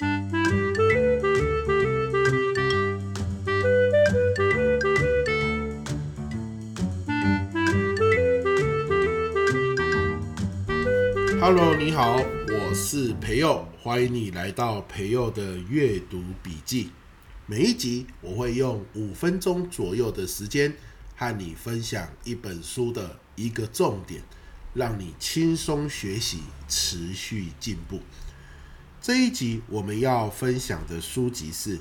Hello，你好，我是培佑，欢迎你来到培佑的阅读笔记。每一集我会用五分钟左右的时间和你分享一本书的一个重点，让你轻松学习，持续进步。这一集我们要分享的书籍是《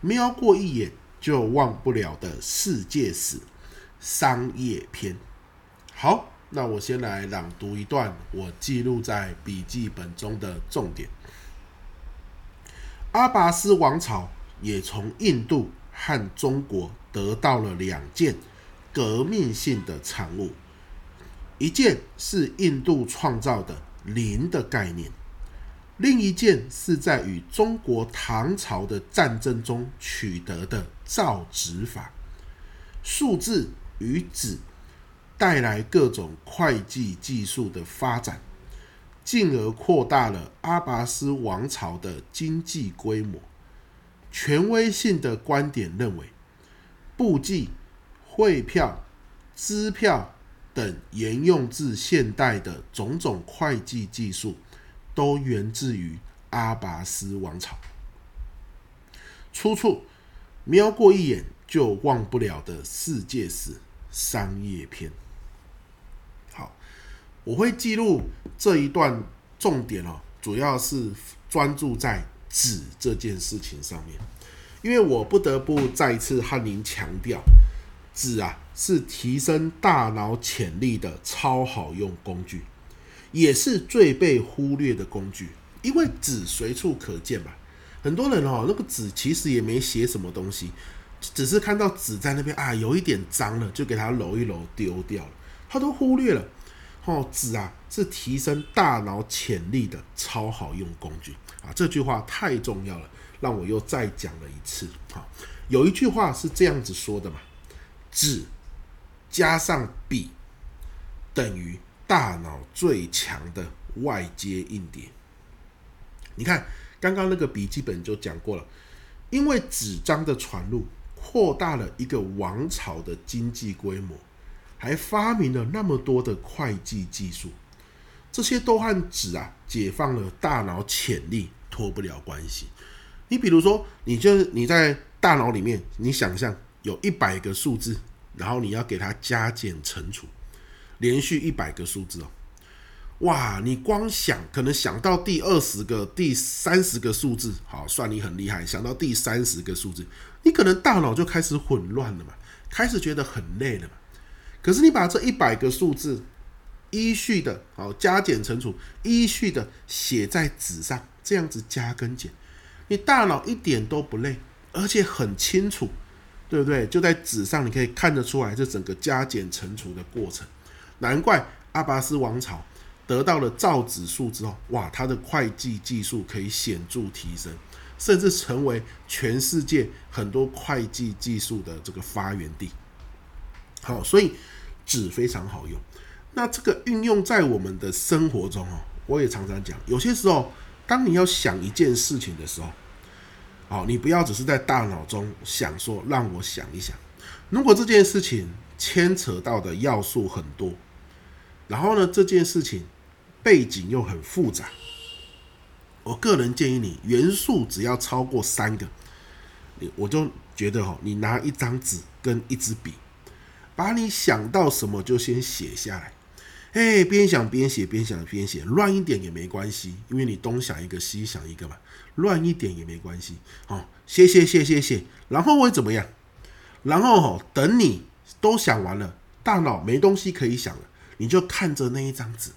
瞄过一眼就忘不了的世界史——商业篇》。好。那我先来朗读一段我记录在笔记本中的重点。阿拔斯王朝也从印度和中国得到了两件革命性的产物，一件是印度创造的零的概念，另一件是在与中国唐朝的战争中取得的造纸法。数字与纸。带来各种会计技术的发展，进而扩大了阿拔斯王朝的经济规模。权威性的观点认为，簿记、汇票、支票等沿用至现代的种种会计技术，都源自于阿拔斯王朝。出处：瞄过一眼就忘不了的世界史商业篇。好我会记录这一段重点哦，主要是专注在纸这件事情上面，因为我不得不再次和您强调，纸啊是提升大脑潜力的超好用工具，也是最被忽略的工具，因为纸随处可见嘛。很多人哦，那个纸其实也没写什么东西，只是看到纸在那边啊，有一点脏了，就给它揉一揉丢掉了，他都忽略了。哦，纸啊是提升大脑潜力的超好用工具啊！这句话太重要了，让我又再讲了一次。好，有一句话是这样子说的嘛：纸加上笔等于大脑最强的外接硬碟。你看，刚刚那个笔记本就讲过了，因为纸张的传入，扩大了一个王朝的经济规模。还发明了那么多的会计技术，这些都和纸啊解放了大脑潜力脱不了关系。你比如说，你就你在大脑里面，你想象有一百个数字，然后你要给它加减乘除，连续一百个数字哦，哇！你光想可能想到第二十个、第三十个数字，好，算你很厉害。想到第三十个数字，你可能大脑就开始混乱了嘛，开始觉得很累了嘛。可是你把这一百个数字依序的，好，加减乘除，依序的写在纸上，这样子加跟减，你大脑一点都不累，而且很清楚，对不对？就在纸上，你可以看得出来这整个加减乘除的过程。难怪阿拔斯王朝得到了造纸术之后，哇，他的会计技术可以显著提升，甚至成为全世界很多会计技术的这个发源地。好，所以。纸非常好用，那这个运用在我们的生活中哦，我也常常讲，有些时候当你要想一件事情的时候，好，你不要只是在大脑中想说，让我想一想。如果这件事情牵扯到的要素很多，然后呢，这件事情背景又很复杂，我个人建议你元素只要超过三个，你我就觉得哈，你拿一张纸跟一支笔。把你想到什么就先写下来，哎，边想边写，边想边写，乱一点也没关系，因为你东想一个西想一个嘛，乱一点也没关系。哦，写写写写写，然后会怎么样？然后哦，等你都想完了，大脑没东西可以想了，你就看着那一张纸，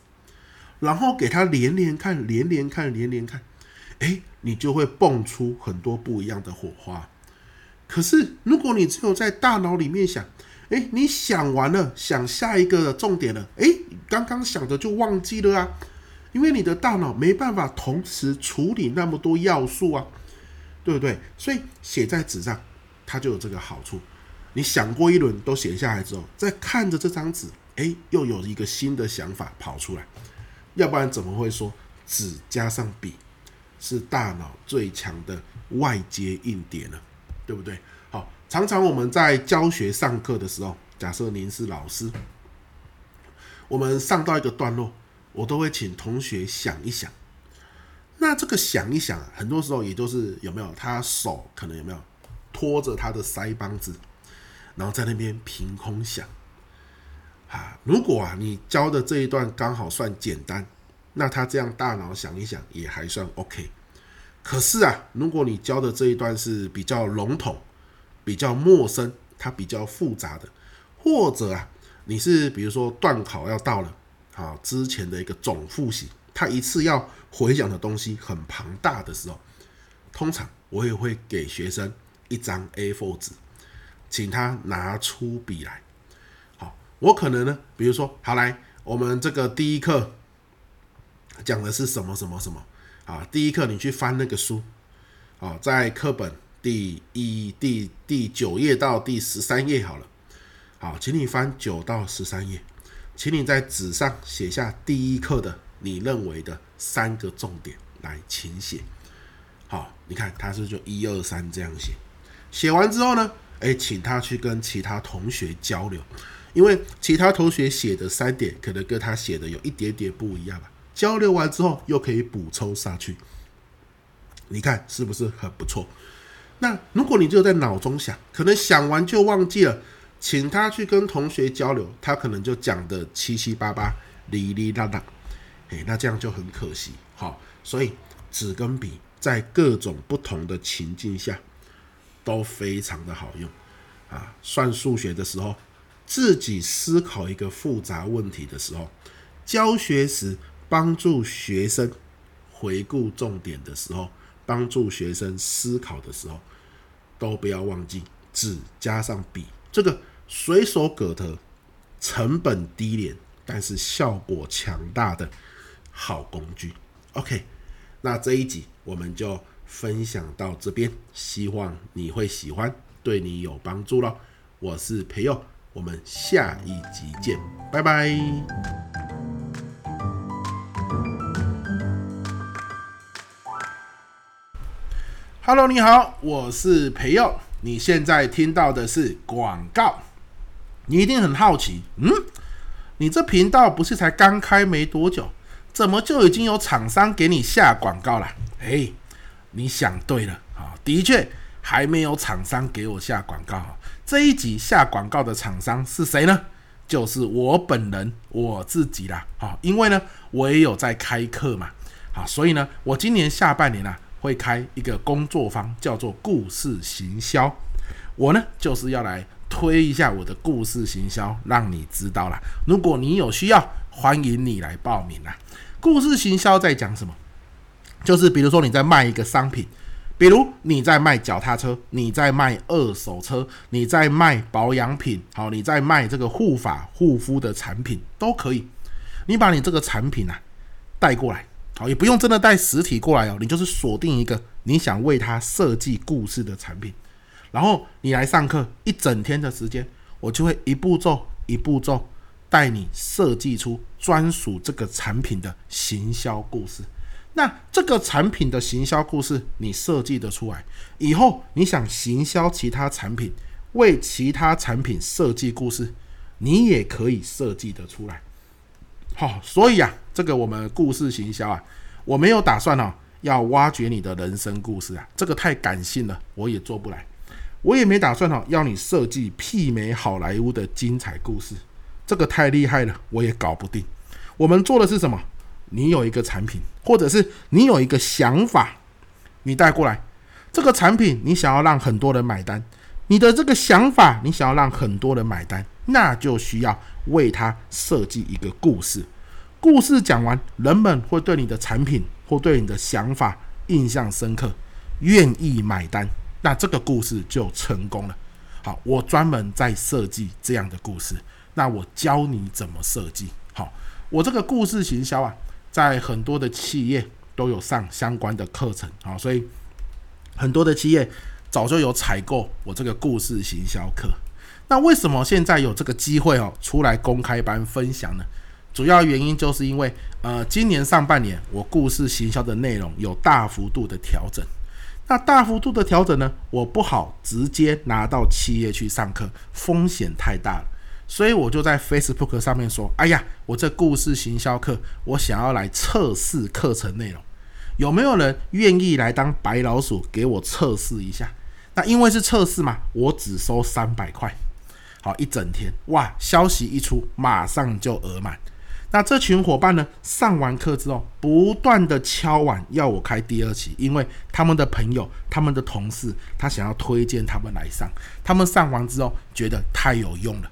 然后给它连连看，连连看，连连看，哎，你就会蹦出很多不一样的火花。可是如果你只有在大脑里面想，哎，你想完了，想下一个重点了，哎，刚刚想的就忘记了啊，因为你的大脑没办法同时处理那么多要素啊，对不对？所以写在纸上，它就有这个好处。你想过一轮都写下来之后，再看着这张纸，哎，又有一个新的想法跑出来。要不然怎么会说纸加上笔是大脑最强的外接硬碟呢，对不对？好，常常我们在教学上课的时候，假设您是老师，我们上到一个段落，我都会请同学想一想。那这个想一想，很多时候也就是有没有他手可能有没有拖着他的腮帮子，然后在那边凭空想啊。如果啊你教的这一段刚好算简单，那他这样大脑想一想也还算 OK。可是啊，如果你教的这一段是比较笼统、比较陌生、它比较复杂的，或者啊你是比如说段考要到了，好之前的一个总复习。他一次要回讲的东西很庞大的时候，通常我也会给学生一张 A4 纸，请他拿出笔来。我可能呢，比如说，好来，我们这个第一课讲的是什么什么什么啊？第一课你去翻那个书，啊，在课本第一第第九页到第十三页好了。好，请你翻九到十三页，请你在纸上写下第一课的。你认为的三个重点来，请写。好，你看他是就一二三这样写。写完之后呢，诶，请他去跟其他同学交流，因为其他同学写的三点可能跟他写的有一点点不一样吧。交流完之后又可以补充上去，你看是不是很不错？那如果你就在脑中想，可能想完就忘记了，请他去跟同学交流，他可能就讲的七七八八、哩哩啦啦。哎，那这样就很可惜，好，所以纸跟笔在各种不同的情境下都非常的好用啊。算数学的时候，自己思考一个复杂问题的时候，教学时帮助学生回顾重点的时候，帮助学生思考的时候，都不要忘记纸加上笔，这个随手可得、成本低廉，但是效果强大的。好工具，OK，那这一集我们就分享到这边，希望你会喜欢，对你有帮助咯。我是培佑，我们下一集见，拜拜。Hello，你好，我是培佑，你现在听到的是广告，你一定很好奇，嗯，你这频道不是才刚开没多久？怎么就已经有厂商给你下广告了？哎，你想对了啊！的确还没有厂商给我下广告。这一集下广告的厂商是谁呢？就是我本人我自己啦。啊，因为呢，我也有在开课嘛。啊，所以呢，我今年下半年啊会开一个工作坊，叫做故事行销。我呢就是要来推一下我的故事行销，让你知道啦。如果你有需要，欢迎你来报名啦。故事行销在讲什么？就是比如说你在卖一个商品，比如你在卖脚踏车，你在卖二手车，你在卖保养品，好，你在卖这个护发护肤的产品都可以。你把你这个产品啊带过来，好，也不用真的带实体过来哦，你就是锁定一个你想为它设计故事的产品，然后你来上课一整天的时间，我就会一步骤一步骤。带你设计出专属这个产品的行销故事。那这个产品的行销故事你设计得出来以后，你想行销其他产品，为其他产品设计故事，你也可以设计得出来。好，所以啊，这个我们故事行销啊，我没有打算哦要挖掘你的人生故事啊，这个太感性了，我也做不来。我也没打算哦要你设计媲美好莱坞的精彩故事。这个太厉害了，我也搞不定。我们做的是什么？你有一个产品，或者是你有一个想法，你带过来。这个产品你想要让很多人买单，你的这个想法你想要让很多人买单，那就需要为他设计一个故事。故事讲完，人们会对你的产品或对你的想法印象深刻，愿意买单，那这个故事就成功了。好，我专门在设计这样的故事。那我教你怎么设计。好，我这个故事行销啊，在很多的企业都有上相关的课程。啊，所以很多的企业早就有采购我这个故事行销课。那为什么现在有这个机会哦，出来公开班分享呢？主要原因就是因为，呃，今年上半年我故事行销的内容有大幅度的调整。那大幅度的调整呢，我不好直接拿到企业去上课，风险太大了。所以我就在 Facebook 上面说：“哎呀，我这故事行销课，我想要来测试课程内容，有没有人愿意来当白老鼠给我测试一下？那因为是测试嘛，我只收三百块。好，一整天，哇！消息一出，马上就额满。那这群伙伴呢，上完课之后，不断的敲碗要我开第二期，因为他们的朋友、他们的同事，他想要推荐他们来上。他们上完之后，觉得太有用了。”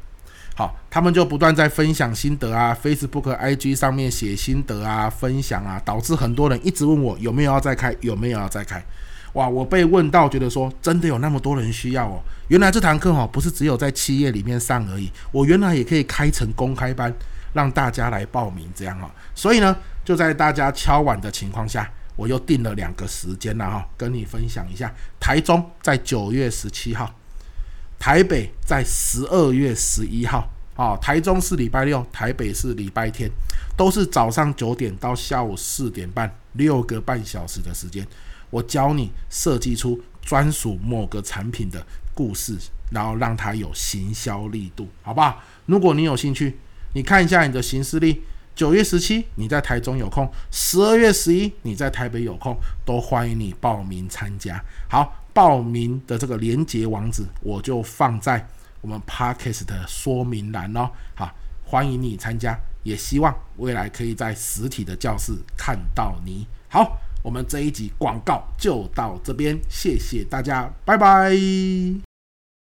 好，他们就不断在分享心得啊，Facebook、IG 上面写心得啊，分享啊，导致很多人一直问我有没有要再开，有没有要再开。哇，我被问到，觉得说真的有那么多人需要哦。原来这堂课哈，不是只有在企业里面上而已，我原来也可以开成公开班，让大家来报名这样哈。所以呢，就在大家敲碗的情况下，我又定了两个时间了哈，跟你分享一下。台中在九月十七号。台北在十二月十一号，啊，台中是礼拜六，台北是礼拜天，都是早上九点到下午四点半，六个半小时的时间，我教你设计出专属某个产品的故事，然后让它有行销力度，好不好？如果你有兴趣，你看一下你的行事历，九月十七你在台中有空，十二月十一你在台北有空，都欢迎你报名参加。好。报名的这个连接网址，我就放在我们 Podcast 的说明栏哦。好，欢迎你参加，也希望未来可以在实体的教室看到你。好，我们这一集广告就到这边，谢谢大家，拜拜。